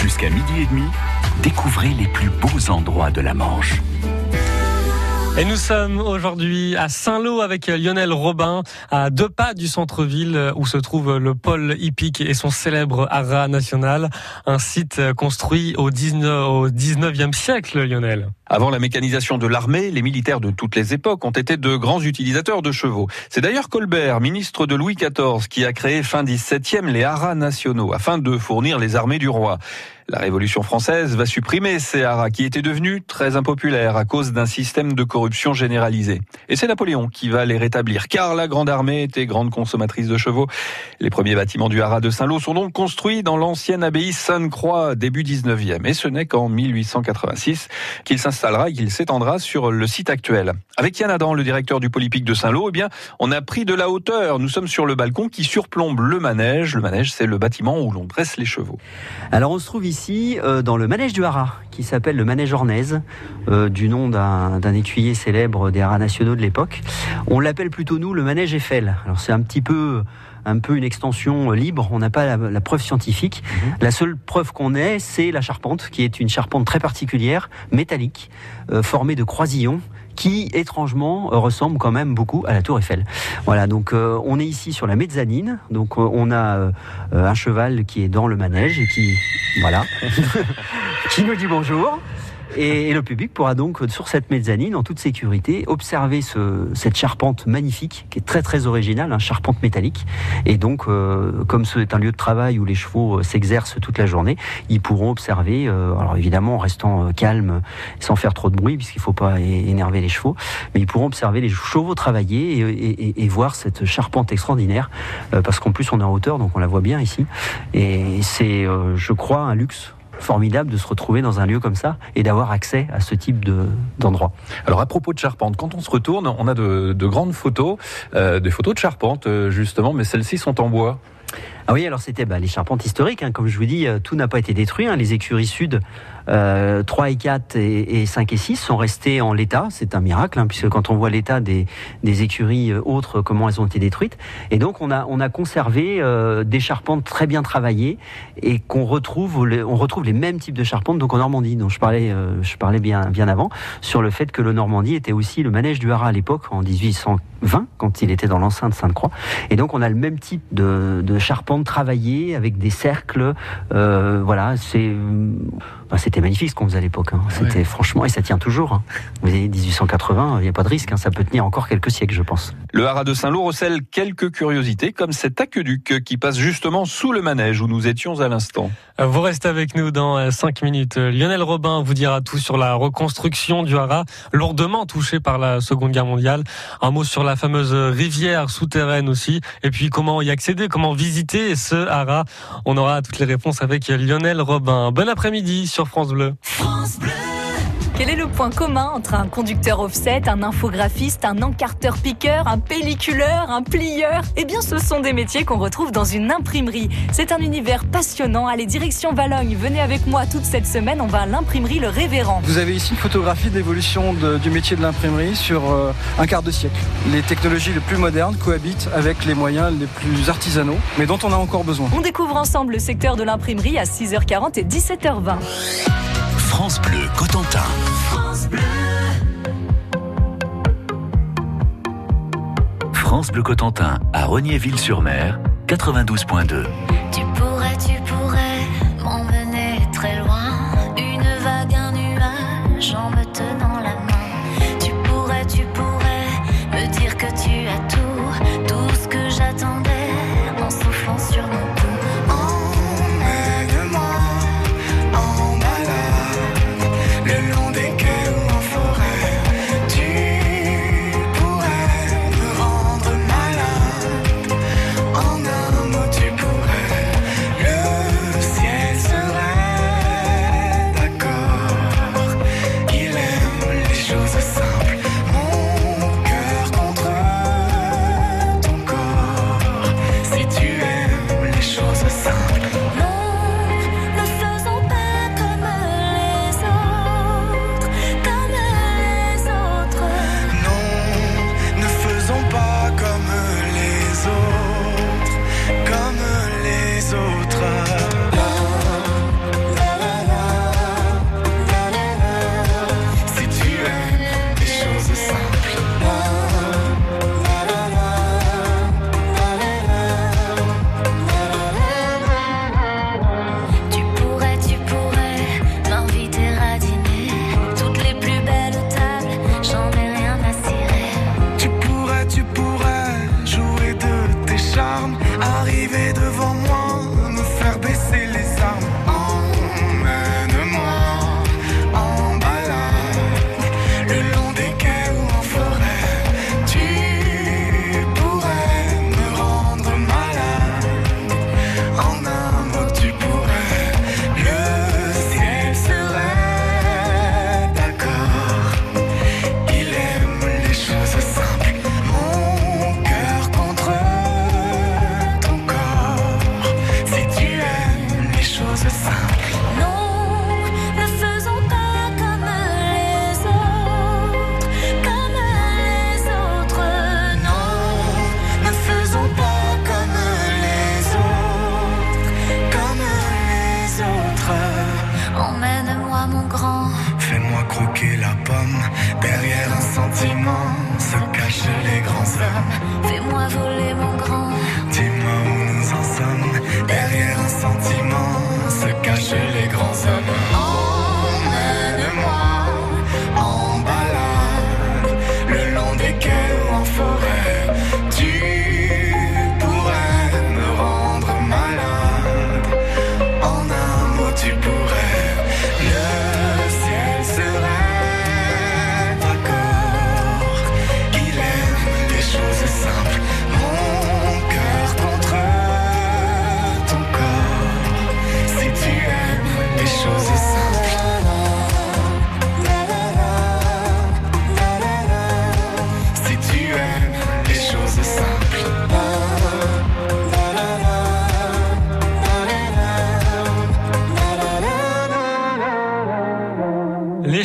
Jusqu'à midi et demi, découvrez les plus beaux endroits de la Manche. Et nous sommes aujourd'hui à Saint-Lô avec Lionel Robin, à deux pas du centre-ville où se trouve le pôle hippique et son célèbre haras national, un site construit au 19, au 19e siècle, Lionel. Avant la mécanisation de l'armée, les militaires de toutes les époques ont été de grands utilisateurs de chevaux. C'est d'ailleurs Colbert, ministre de Louis XIV, qui a créé fin 17e les haras nationaux afin de fournir les armées du roi. La Révolution française va supprimer ces haras qui étaient devenus très impopulaires à cause d'un système de corruption généralisé. Et c'est Napoléon qui va les rétablir, car la Grande Armée était grande consommatrice de chevaux. Les premiers bâtiments du haras de Saint-Lô sont donc construits dans l'ancienne abbaye Sainte-Croix, début 19e. Et ce n'est qu'en 1886 qu'il s'installera et qu'il s'étendra sur le site actuel. Avec Yann Adam, le directeur du Polypique de Saint-Lô, eh bien, on a pris de la hauteur. Nous sommes sur le balcon qui surplombe le manège. Le manège, c'est le bâtiment où l'on dresse les chevaux. Alors on se trouve ici ici euh, dans le manège du Haras, qui s'appelle le manège Ornaise, euh, du nom d'un écuyer célèbre des haras nationaux de l'époque. On l'appelle plutôt nous le manège Eiffel. Alors c'est un petit peu un peu une extension libre, on n'a pas la, preuve scientifique. Mhm. La seule preuve qu'on ait, c'est la charpente, qui est une charpente très particulière, métallique, euh, formée de croisillons qui étrangement euh, ressemble quand même beaucoup à la Tour Eiffel. Voilà, donc euh, on est ici sur la mezzanine, donc euh, on a un cheval qui est dans le manège et qui, voilà, qui nous dit bonjour. Et, le public pourra donc, sur cette mezzanine, en toute sécurité, observer ce, cette charpente magnifique, qui est très très originale, une charpente métallique. Et donc, euh, comme c'est un lieu de travail où les chevaux euh, s'exercent toute la journée, ils pourront observer, euh, alors évidemment en restant calmes, sans faire trop de bruit, puisqu'il ne faut pas énerver les chevaux, mais ils pourront observer les chevaux travailler et, et voir cette charpente extraordinaire, parce qu'en plus on est en hauteur, donc on la voit bien ici. Et c'est, je crois, un luxe formidable de se retrouver dans un lieu comme ça et d'avoir accès à ce type d'endroit. Alors à propos de charpente, quand on se retourne, on a de, grandes photos, euh, des photos de charpente euh, justement, mais celles-ci sont en bois. Ah oui, alors c'était bah, les charpentes historiques. Hein. Comme je vous dis, euh, tout n'a pas été détruit. Hein. Les écuries sud, euh, 3 et 4 et, 5 et 6 sont restées en l'état. C'est un miracle, hein, puisque quand on voit l'état des, des, écuries euh, autres, comment elles ont été détruites. Et donc on a, on a conservé euh, des charpentes très bien travaillées et qu'on retrouve, on retrouve les mêmes types de charpentes donc en Normandie, dont je parlais, je parlais bien, bien avant, sur le fait que le Normandie était aussi le manège du Haras à l'époque, en 1820, quand il était dans l'enceinte Sainte-Croix. Et donc on a le même type de, de charpente travailler avec des cercles. Euh, voilà, c'est bah, c'était magnifique ce qu'on faisait à l'époque. Hein. C'était franchement, et ça tient toujours. Hein. Vous voyez, 1880, il n'y a pas de risque, hein. ça peut tenir encore quelques siècles, je pense. Le haras de Saint-Lô recèle quelques curiosités, comme cet aqueduc qui passe justement sous le manège où nous étions à l'instant. Vous restez avec nous dans 5 euh, minutes. Lionel Robin vous dira tout sur la reconstruction du haras, lourdement touché par la Seconde Guerre mondiale. Un mot sur la fameuse rivière souterraine aussi, et puis comment y accéder, comment visiter ce haras. On aura toutes les réponses avec Lionel Robin. Bon après-midi sur France Bleu. France Bleu. Quel est le point commun entre un conducteur offset, un infographiste, un encarteur-piqueur, un pelliculeur, un plieur? Eh bien, ce sont des métiers qu'on retrouve dans une imprimerie. C'est un univers passionnant. Allez, direction Valogne. Venez avec moi toute cette semaine. On va à l'imprimerie Le Révérend. Vous avez ici une photographie d'évolution du métier de l'imprimerie sur euh, un quart de siècle. Les technologies les plus modernes cohabitent avec les moyens les plus artisanaux, mais dont on a encore besoin. On découvre ensemble le secteur de l'imprimerie à 6h40 et 17h20. France Bleu Cotentin. France Bleu. France Bleu Cotentin à Rognéville-sur-Mer, 92.2. la pomme. Derrière un sentiment se cachent les grands hommes.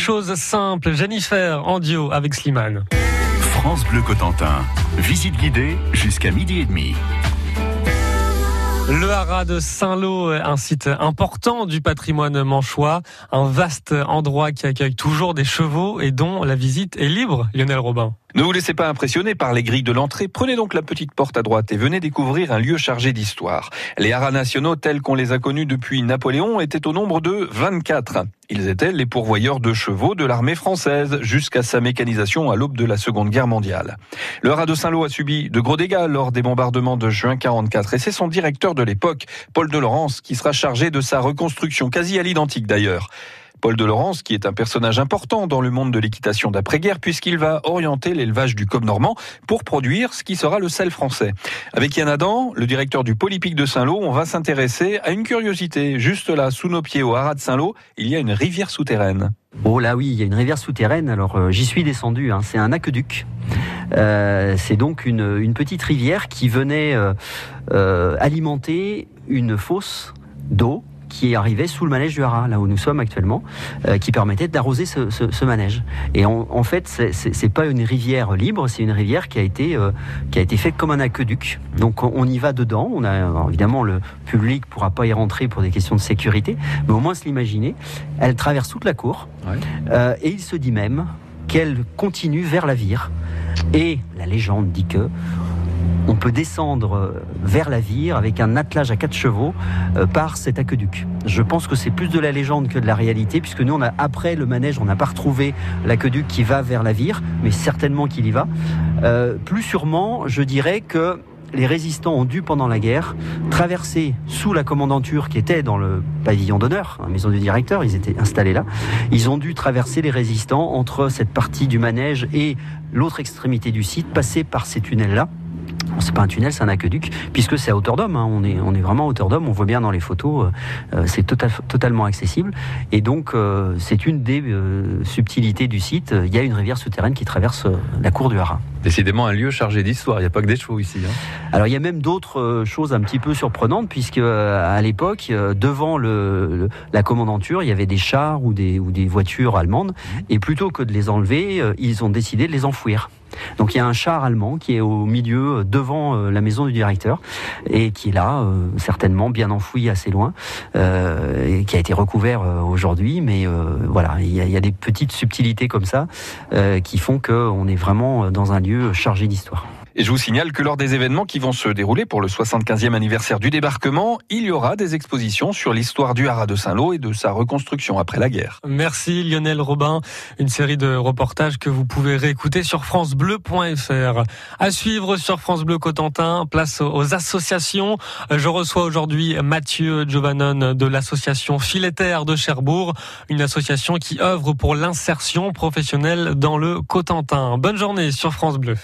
Choses simples, Jennifer en duo avec Slimane. France Bleu Cotentin. Visite guidée jusqu'à midi et demi. Le haras de Saint-Lô, un site important du patrimoine manchois, un vaste endroit qui accueille toujours des chevaux et dont la visite est libre, Lionel Robin. Ne vous laissez pas impressionner par les grilles de l'entrée. Prenez donc la petite porte à droite et venez découvrir un lieu chargé d'histoire. Les haras nationaux tels qu'on les a connus depuis Napoléon étaient au nombre de 24. Ils étaient les pourvoyeurs de chevaux de l'armée française jusqu'à sa mécanisation à l'aube de la Seconde Guerre mondiale. Le haras de Saint-Lô a subi de gros dégâts lors des bombardements de juin 44 et c'est son directeur de l'époque, Paul de Laurence, qui sera chargé de sa reconstruction, quasi à l'identique d'ailleurs. Paul de Laurence, qui est un personnage important dans le monde de l'équitation d'après-guerre, puisqu'il va orienter l'élevage du cob normand pour produire ce qui sera le sel français. Avec Yann Adam, le directeur du Polypic de Saint-Lô, on va s'intéresser à une curiosité. Juste là, sous nos pieds, au haras de Saint-Lô, il y a une rivière souterraine. Oh là oui, il y a une rivière souterraine. Alors euh, j'y suis descendu. hein. C'est un aqueduc. Euh, c'est donc une, petite rivière qui venait euh, alimenter une fosse d'eau qui arrivait sous le manège du Haras, là où nous sommes actuellement, euh, qui permettait d'arroser ce, ce- ce manège. Et en, en fait, c'est- pas une rivière libre, c'est une rivière qui a été euh, qui a été faite comme un aqueduc. Donc on, y va dedans. On a alors, évidemment le public pourra pas y rentrer pour des questions de sécurité, mais au moins se l'imaginer. Elle traverse toute la cour. Euh, et il se dit même qu'elle continue vers la Vire. Et la légende dit que on peut descendre euh, vers la Vire avec un attelage à quatre chevaux euh, par cet aqueduc. Je pense que c'est plus de la légende que de la réalité, puisque nous, après le manège, on n'a pas retrouvé l'aqueduc qui va vers la Vire, mais certainement qu'il y va. Euh, plus sûrement, je dirais que les résistants ont dû, pendant la guerre, traverser sous la commandanture qui était dans le pavillon d'honneur, la maison du directeur, ils étaient installés là. Ils ont dû traverser les résistants entre cette partie du manège et l'autre extrémité du site, passer par ces tunnels-là. C'est pas un tunnel, c'est un aqueduc, puisque c'est à hauteur d'homme. hein. On, est, on est vraiment à hauteur d'homme. On voit bien dans les photos, euh, euh, c'est total- totalement accessible. Et donc, euh, c'est une des euh, subtilités du site. Il y a une rivière souterraine qui traverse la cour du Haras. Décidément un lieu chargé d'histoire. Il n'y a pas que des chevaux ici. hein. Alors il y a même d'autres choses un petit peu surprenantes puisque à l'époque, devant le, le- la commandanture, il y avait des chars ou des, ou des voitures allemandes et plutôt que de les enlever, ils ont décidé de les enfouir. Donc il y a un char allemand qui est au milieu euh, devant euh, la maison du directeur et qui est là, euh, certainement bien enfoui assez loin, et qui a été recouvert aujourd'hui. Mais voilà, il y, a, il y a des petites subtilités comme ça qui font qu'on est vraiment dans un lieu chargé d'histoire. Et je vous signale que lors des événements qui vont se dérouler pour le 75e anniversaire du débarquement, il y aura des expositions sur l'histoire du haras de Saint-Lô et de sa reconstruction après la guerre. Merci Lionel Robin, une série de reportages que vous pouvez réécouter sur francebleu.fr. À suivre sur France Bleu Cotentin, place aux associations. Je reçois aujourd'hui Mathieu Giovannon de l'association Filettaire de Cherbourg, une association qui œuvre pour l'insertion professionnelle dans le Cotentin. Bonne journée sur France Bleu.